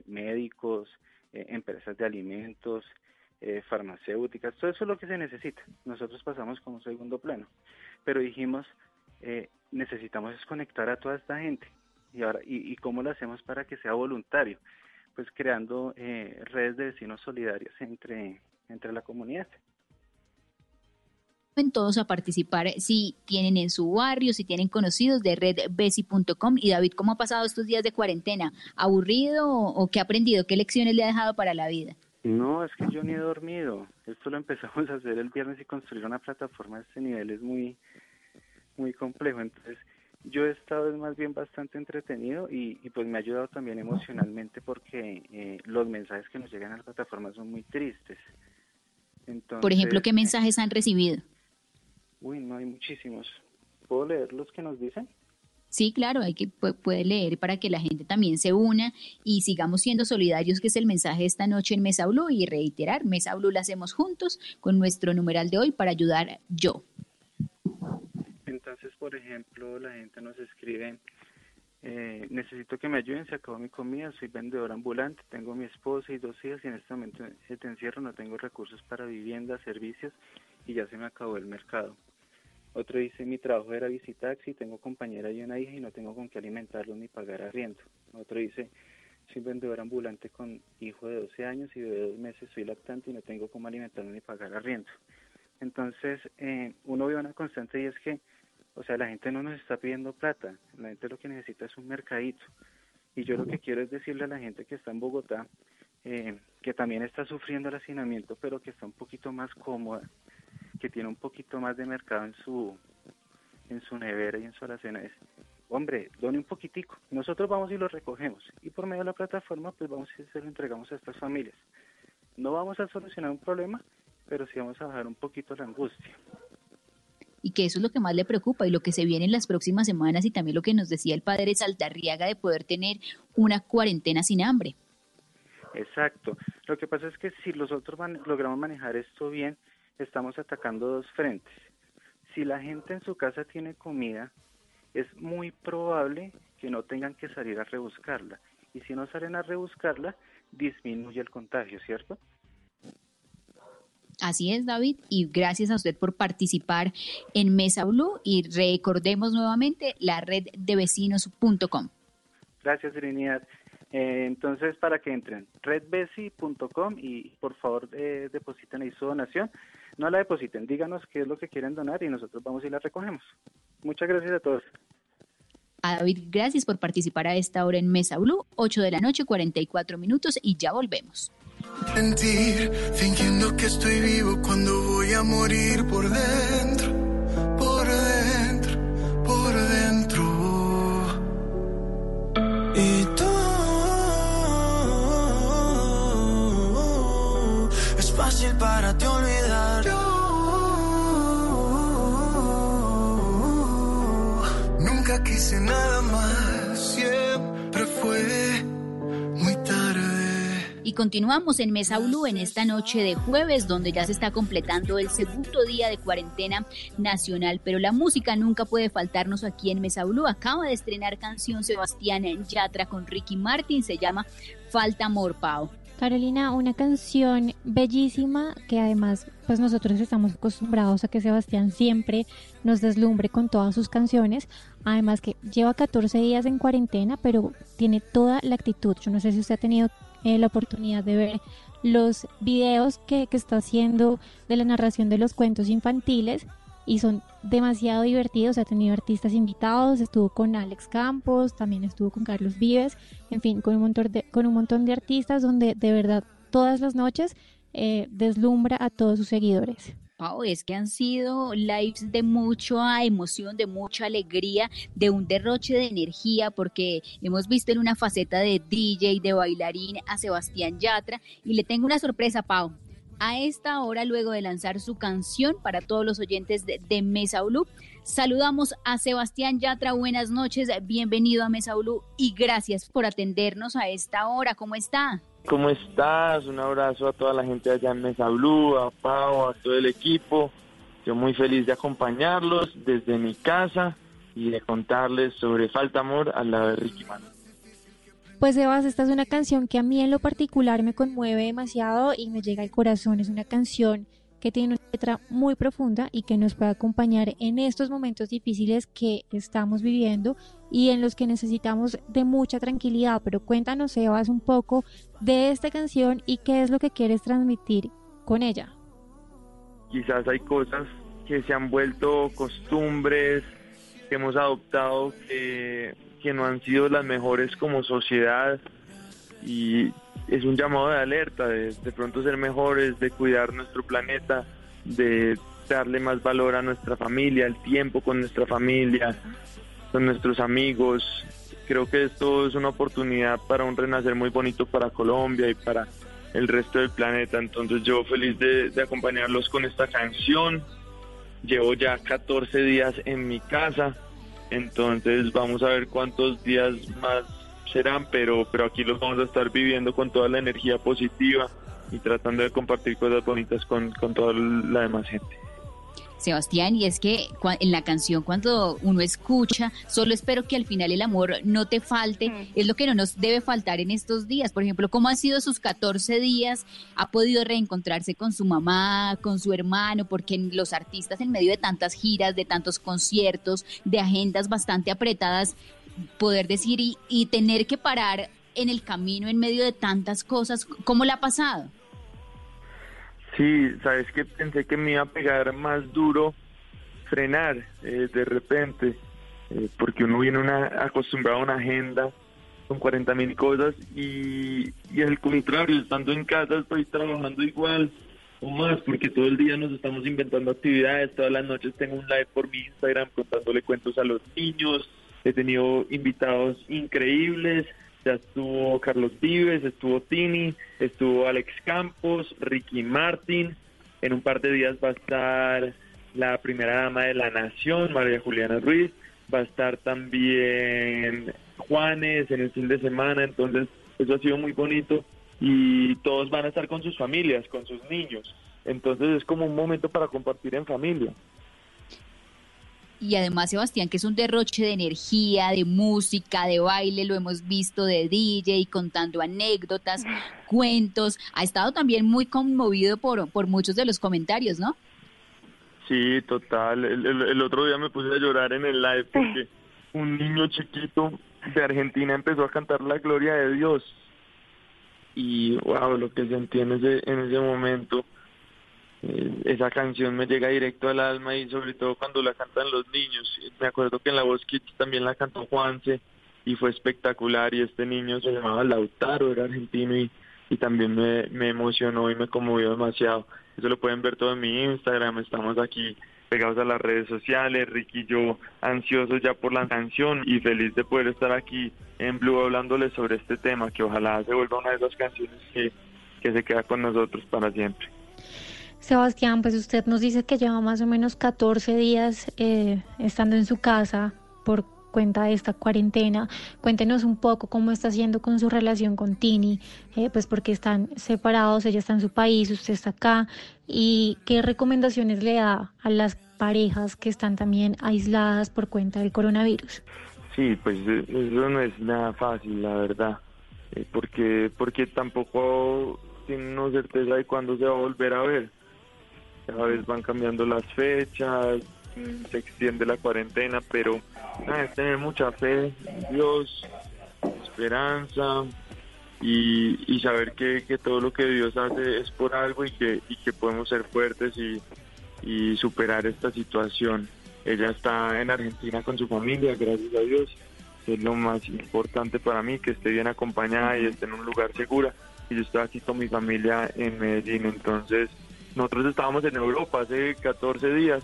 médicos, eh, empresas de alimentos, eh, farmacéuticas, todo eso es lo que se necesita. Nosotros pasamos como segundo plano, pero dijimos, eh, necesitamos desconectar a toda esta gente. Y, ahora, y, cómo lo hacemos para que sea voluntario? Pues creando redes de vecinos solidarios entre, entre la comunidad todos a participar si tienen en su barrio, si tienen conocidos de redbesi.com. Y David, ¿cómo ha pasado estos días de cuarentena? ¿Aburrido o, qué ha aprendido? ¿Qué lecciones le ha dejado para la vida? No, es que yo ni he dormido. Esto lo empezamos a hacer el viernes y construir una plataforma de este nivel es muy, muy complejo. Entonces, yo he estado más bien bastante entretenido y, pues me ha ayudado también emocionalmente porque eh, los mensajes que nos llegan a la plataforma son muy tristes. Por ejemplo, ¿qué mensajes han recibido? Uy, no hay muchísimos. ¿Puedo leer los que nos dicen? Sí, claro, hay que puede leer para que la gente también se una y sigamos siendo solidarios, que es el mensaje esta noche en Mesa Blue y reiterar, Mesa Blue la hacemos juntos con nuestro numeral de hoy para ayudar yo. Entonces, por ejemplo, la gente nos escribe, eh, necesito que me ayuden, se acabó mi comida, soy vendedor ambulante, tengo mi esposa y dos hijas y en este momento te encierro, no tengo recursos para vivienda, servicios y ya se me acabó el mercado. Otro dice, mi trabajo era visitaxi, tengo compañera y una hija y no tengo con qué alimentarlos ni pagar arriendo. Otro dice, soy vendedor ambulante con hijo de 12 años y de dos meses soy lactante y no tengo cómo alimentarlo ni pagar arriendo. Entonces, eh, uno ve una constante y es que, o sea, la gente no nos está pidiendo plata, la gente lo que necesita es un mercadito. Y yo lo que quiero es decirle a la gente que está en Bogotá, eh, que también está sufriendo el hacinamiento, pero que está un poquito más cómoda, que tiene un poquito más de mercado en su en su nevera y en su alacena es, hombre, done un poquitico, nosotros vamos y lo recogemos y por medio de la plataforma pues vamos y se lo entregamos a estas familias. No vamos a solucionar un problema, pero sí vamos a bajar un poquito la angustia. Y que eso es lo que más le preocupa y lo que se viene en las próximas semanas y también lo que nos decía el padre Saltarriaga de poder tener una cuarentena sin hambre. Exacto. Lo que pasa es que si nosotros logramos manejar esto bien, estamos atacando dos frentes. Si la gente en su casa tiene comida, es muy probable que no tengan que salir a rebuscarla. Y si no salen a rebuscarla, disminuye el contagio, ¿cierto? Así es, David, y gracias a usted por participar en Mesa Blue y recordemos nuevamente la red de vecinos.com. Gracias, Trinidad. Eh, entonces, para que entren, redbesi.com y por favor eh, depositen ahí su donación. No la depositen, díganos qué es lo que quieren donar y nosotros vamos y la recogemos. Muchas gracias a todos. A David, gracias por participar a esta hora en Mesa Blue, 8 de la noche, 44 minutos y ya volvemos. Mentir, fingiendo que estoy vivo cuando voy a morir por dentro, por dentro, por dentro. Y tú, es fácil para ti nada más, siempre fue muy tarde. Y continuamos en Mesa en esta noche de jueves, donde ya se está completando el segundo día de cuarentena nacional. Pero la música nunca puede faltarnos aquí en Mesa. Acaba de estrenar canción Sebastián Yatra con Ricky Martin, se llama Falta Amor, Pau. Carolina, una canción bellísima que además pues nosotros estamos acostumbrados a que Sebastián siempre nos deslumbre con todas sus canciones, además que lleva 14 días en cuarentena, pero tiene toda la actitud. Yo no sé si usted ha tenido eh, la oportunidad de ver los videos que, que está haciendo de la narración de los cuentos infantiles y son demasiado divertidos. Ha tenido artistas invitados, estuvo con Alex Campos, también estuvo con Carlos Vives, en fin, con un montón de, con un montón de artistas donde de verdad todas las noches eh, deslumbra a todos sus seguidores. Pau, es que han sido lives de mucha emoción, de mucha alegría, de un derroche de energía, porque hemos visto en una faceta de DJ, de bailarín a Sebastián Yatra. Y le tengo una sorpresa, Pau a esta hora luego de lanzar su canción para todos los oyentes de, Mesa Blue. Saludamos a Sebastián Yatra, buenas noches, bienvenido a Mesa Blue y gracias por atendernos a esta hora. ¿Cómo está? ¿Cómo estás? Un abrazo a toda la gente allá en Mesa Blue, a Pau, a todo el equipo. Yo muy feliz de acompañarlos desde mi casa y de contarles sobre Falta Amor al lado de Ricky Manuel. Pues Sebas, esta es una canción que a mí en lo particular me conmueve demasiado y me llega al corazón. Es una canción que tiene una letra muy profunda y que nos puede acompañar en estos momentos difíciles que estamos viviendo y en los que necesitamos de mucha tranquilidad. Pero cuéntanos, Sebas, un poco de esta canción y qué es lo que quieres transmitir con ella. Quizás hay cosas que se han vuelto costumbres que hemos adoptado que que no han sido las mejores como sociedad y es un llamado de alerta de, de pronto ser mejores, de cuidar nuestro planeta, de darle más valor a nuestra familia, el tiempo con nuestra familia, con nuestros amigos. Creo que esto es una oportunidad para un renacer muy bonito para Colombia y para el resto del planeta. Entonces yo feliz de, de acompañarlos con esta canción. Llevo ya 14 días en mi casa entonces vamos a ver cuántos días más serán, pero, pero aquí los vamos a estar viviendo con toda la energía positiva y tratando de compartir cosas bonitas con, con toda la demás gente. Sebastián, y es que en la canción cuando uno escucha, solo espero que al final el amor no te falte, mm. es lo que no nos debe faltar en estos días. Por ejemplo, ¿cómo han sido sus 14 días? ¿Ha podido reencontrarse con su mamá, con su hermano? Porque los artistas en medio de tantas giras, de tantos conciertos, de agendas bastante apretadas, poder decir y, y tener que parar en el camino en medio de tantas cosas, ¿cómo le ha pasado? Sí, sabes que pensé que me iba a pegar más duro frenar eh, de repente, eh, porque uno viene una, acostumbrado a una agenda con 40 mil cosas y, y al contrario, estando en casa estoy trabajando igual o más, porque todo el día nos estamos inventando actividades, todas las noches tengo un live por mi Instagram contándole cuentos a los niños, he tenido invitados increíbles, ya estuvo Carlos Vives, estuvo Tini, estuvo Alex Campos, Ricky Martin, En un par de días va a estar la primera dama de la nación, María Juliana Ruiz, va a estar también Juanes en el fin de semana, entonces eso ha sido muy bonito y todos van a estar con sus familias, con sus niños. Entonces es como un momento para compartir en familia. Y además, Sebastián, que es un derroche de energía, de música, de baile, lo hemos visto de DJ, contando anécdotas, cuentos. Ha estado también muy conmovido por, por muchos de los comentarios, ¿no? Sí, total. El, el- el otro día me puse a llorar en el live porque un niño chiquito de Argentina empezó a cantar la gloria de Dios. Y wow, lo que sentí en ese, en ese momento, esa canción me llega directo al alma y sobre todo cuando la cantan los niños. Me acuerdo que en la voz Kids también la cantó Juanse y fue espectacular y este niño se llamaba Lautaro, era argentino y, y también me, me emocionó y me conmovió demasiado. Eso lo pueden ver todo en mi Instagram, estamos aquí pegados a las redes sociales, Ricky y yo ansiosos ya por la canción y feliz de poder estar aquí en Blue hablándoles sobre este tema, que ojalá se vuelva una de esas canciones que, que se queda con nosotros para siempre. Sebastián, pues usted nos dice que lleva más o menos 14 días eh, estando en su casa por cuenta de esta cuarentena. Cuéntenos un poco cómo está haciendo con su relación con Tini, eh, pues porque están separados, ella está en su país, usted está acá, y qué recomendaciones le da a las parejas que están también aisladas por cuenta del coronavirus. Sí, pues eh, eso no es nada fácil, la verdad, eh, porque porque tampoco tiene una certeza de cuándo se va a volver a ver. Cada vez van cambiando las fechas, mm, se extiende la cuarentena, pero es tener mucha fe en Dios, esperanza y, y saber que, que todo lo que Dios hace es por algo y que, y que podemos ser fuertes y, y superar esta situación. Ella está en Argentina con su familia, gracias a Dios. Es lo más importante para mí, que esté bien acompañada y esté en un lugar seguro. Y yo estoy aquí con mi familia en Medellín. Entonces, nosotros estábamos en Europa hace 14 días,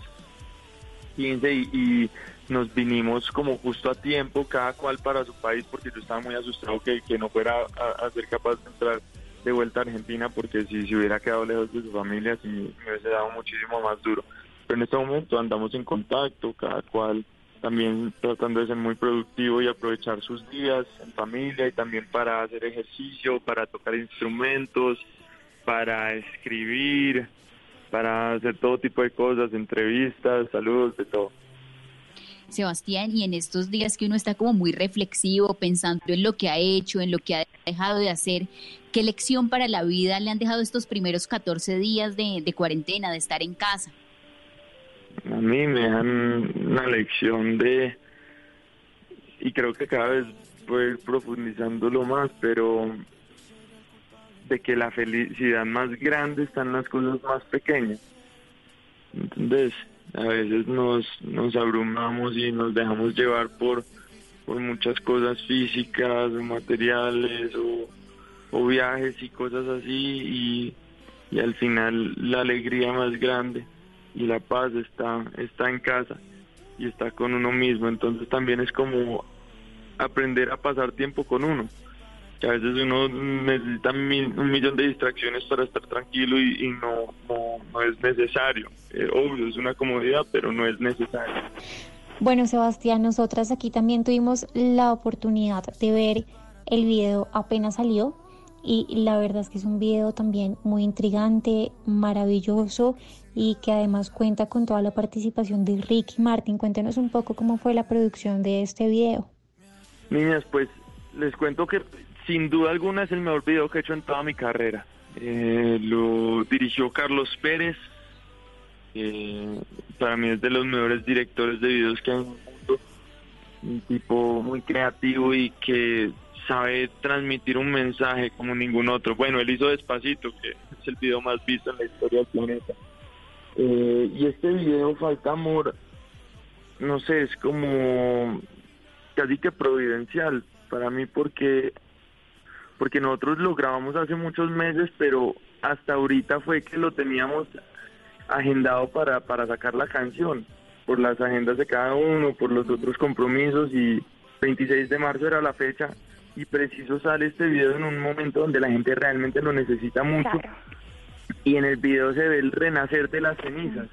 15, y, nos vinimos como justo a tiempo, cada cual para su país, porque yo estaba muy asustado que, que no fuera a, a ser capaz de entrar de vuelta a Argentina, porque si se hubiera quedado lejos de su familia, sí me hubiese dado muchísimo más duro. Pero en este momento andamos en contacto, cada cual también tratando de ser muy productivo y aprovechar sus días en familia y también para hacer ejercicio, para tocar instrumentos, para escribir, para hacer todo tipo de cosas, entrevistas, saludos, de todo. Sebastián, y en estos días que uno está como muy reflexivo, pensando en lo que ha hecho, en lo que ha dejado de hacer, ¿qué lección para la vida le han dejado estos primeros 14 días de, de cuarentena, de estar en casa? A mí me dan una lección de, y creo que cada vez voy a ir profundizándolo más, pero de que la felicidad más grande está en las cosas más pequeñas. Entonces, a veces nos, nos abrumamos y nos dejamos llevar por, por muchas cosas físicas, o materiales o, o viajes y cosas así y, y al final la alegría más grande y la paz está, está en casa y está con uno mismo. Entonces también es como aprender a pasar tiempo con uno. Que a veces uno necesita mil- un millón de distracciones para estar tranquilo y, y no, no, no es necesario. Eh, obvio, es una comodidad, pero no es necesario. Bueno, Sebastián, nosotras aquí también tuvimos la oportunidad de ver el video apenas salió y la verdad es que es un video también muy intrigante, maravilloso y que además cuenta con toda la participación de Ricky Martin. Cuéntenos un poco cómo fue la producción de este video. Niñas, pues les cuento que sin duda alguna es el mejor video que he hecho en toda mi carrera. Eh, lo dirigió Carlos Pérez. para mí es de los mejores directores de videos que hay en el mundo. Un tipo muy creativo y que sabe transmitir un mensaje como ningún otro. Bueno, él hizo Despacito, que es el video más visto en la historia del planeta. Eh, y este video, Falta Amor, no sé, es como casi que providencial para mí porque porque nosotros lo grabamos hace muchos meses, pero hasta ahorita fue que lo teníamos agendado para, para sacar la canción, por las agendas de cada uno, por los otros compromisos y 26 de marzo era la fecha y preciso sale este video en un momento donde la gente realmente lo necesita mucho y en el video se ve el renacer de las cenizas.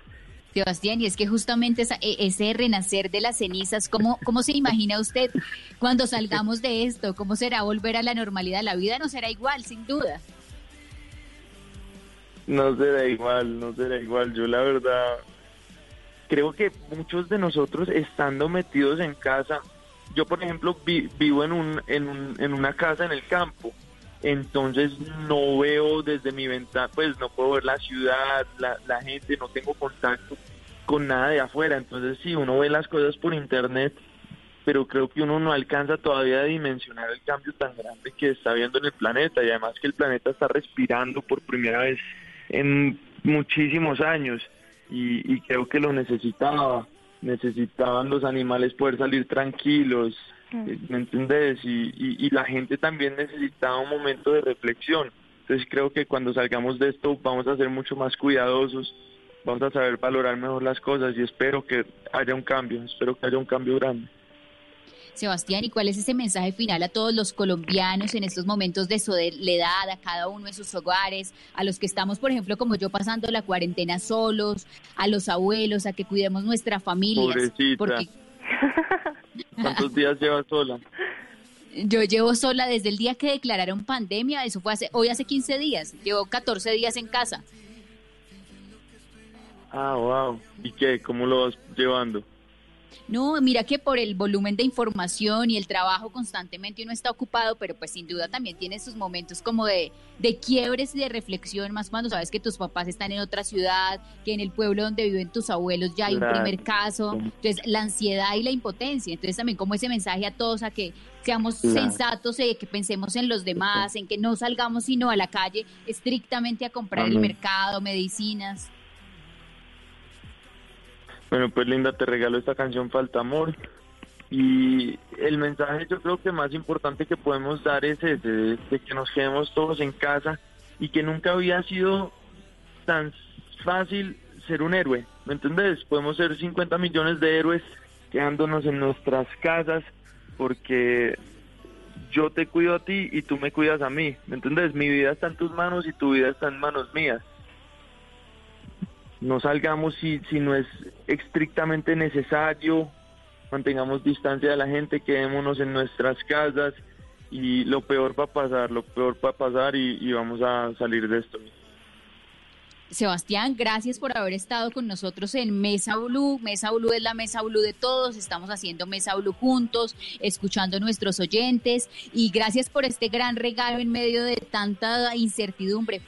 Sebastián, y es que justamente esa- e- ese renacer de las cenizas, ¿cómo, ¿cómo se imagina usted cuando salgamos de esto? ¿Cómo será volver a la normalidad? La vida no será igual, sin duda. No será igual, no será igual. Yo la verdad creo que muchos de nosotros estando metidos en casa, yo por ejemplo vi- vivo en, un, en, un, en una casa en el campo, entonces no veo desde mi ventana, pues no puedo ver la ciudad, la, la gente, no tengo contacto con nada de afuera, entonces sí, uno ve las cosas por internet, pero creo que uno no alcanza todavía a dimensionar el cambio tan grande que está viendo en el planeta y además que el planeta está respirando por primera vez en muchísimos años y, y creo que lo necesitaba. Necesitaban los animales poder salir tranquilos, ¿me entendés? Y, y, y la gente también necesitaba un momento de reflexión. Entonces creo que cuando salgamos de esto vamos a ser mucho más cuidadosos, vamos a saber valorar mejor las cosas y espero que haya un cambio, espero que haya un cambio grande. Sebastián, ¿y cuál es ese mensaje final a todos los colombianos en estos momentos de soledad, a cada uno en sus hogares, a los que estamos, por ejemplo, como yo, pasando la cuarentena solos, a los abuelos, a que cuidemos nuestra familia? Pobrecita. Porque ¿Cuántos días llevas sola? yo llevo sola desde el día que declararon pandemia, eso fue hace, hoy hace 15 días, llevo 14 días en casa. Ah, wow. ¿Y qué? ¿Cómo lo vas llevando? No, mira que por el volumen de información y el trabajo constantemente uno está ocupado, pero pues sin duda también tiene sus momentos como de, de quiebres y de reflexión, más cuando sabes que tus papás están en otra ciudad, que en el pueblo donde viven tus abuelos ya hay un primer caso, entonces la ansiedad y la impotencia, entonces también como ese mensaje a todos a que seamos sensatos, eh, que pensemos en los demás, en que no salgamos sino a la calle estrictamente a comprar el mercado, medicinas. Bueno, pues Linda, te regalo esta canción Falta Amor. Y el mensaje yo creo que más importante que podemos dar es ese, de, que nos quedemos todos en casa y que nunca había sido tan fácil ser un héroe, ¿me entendés? Podemos ser 50 millones de héroes quedándonos en nuestras casas porque yo te cuido a ti y tú me cuidas a mí, ¿me entendés? Mi vida está en tus manos y tu vida está en manos mías no salgamos si, si no es estrictamente necesario, mantengamos distancia de la gente, quedémonos en nuestras casas y lo peor va a pasar, lo peor va a pasar y, vamos a salir de esto. Sebastián, gracias por haber estado con nosotros en Mesa Blue. Mesa Blue es la Mesa Blue de todos. Estamos haciendo Mesa Blue juntos, escuchando a nuestros oyentes. Y gracias por este gran regalo en medio de tanta incertidumbre.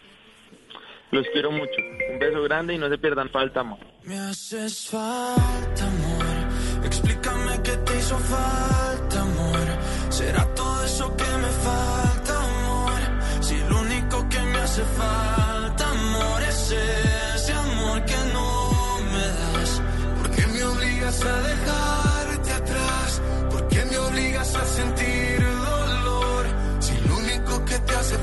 Los quiero mucho. Un beso grande y no se pierdan falta, amor. Me haces falta, amor. Explícame qué te hizo falta, amor. ¿Será todo eso que me falta, amor? Si lo único que me hace falta, amor, es ese amor que no me das. ¿Por qué me obligas a dejarte atrás? ¿Por qué me obligas a sentir dolor? Si lo único que te hace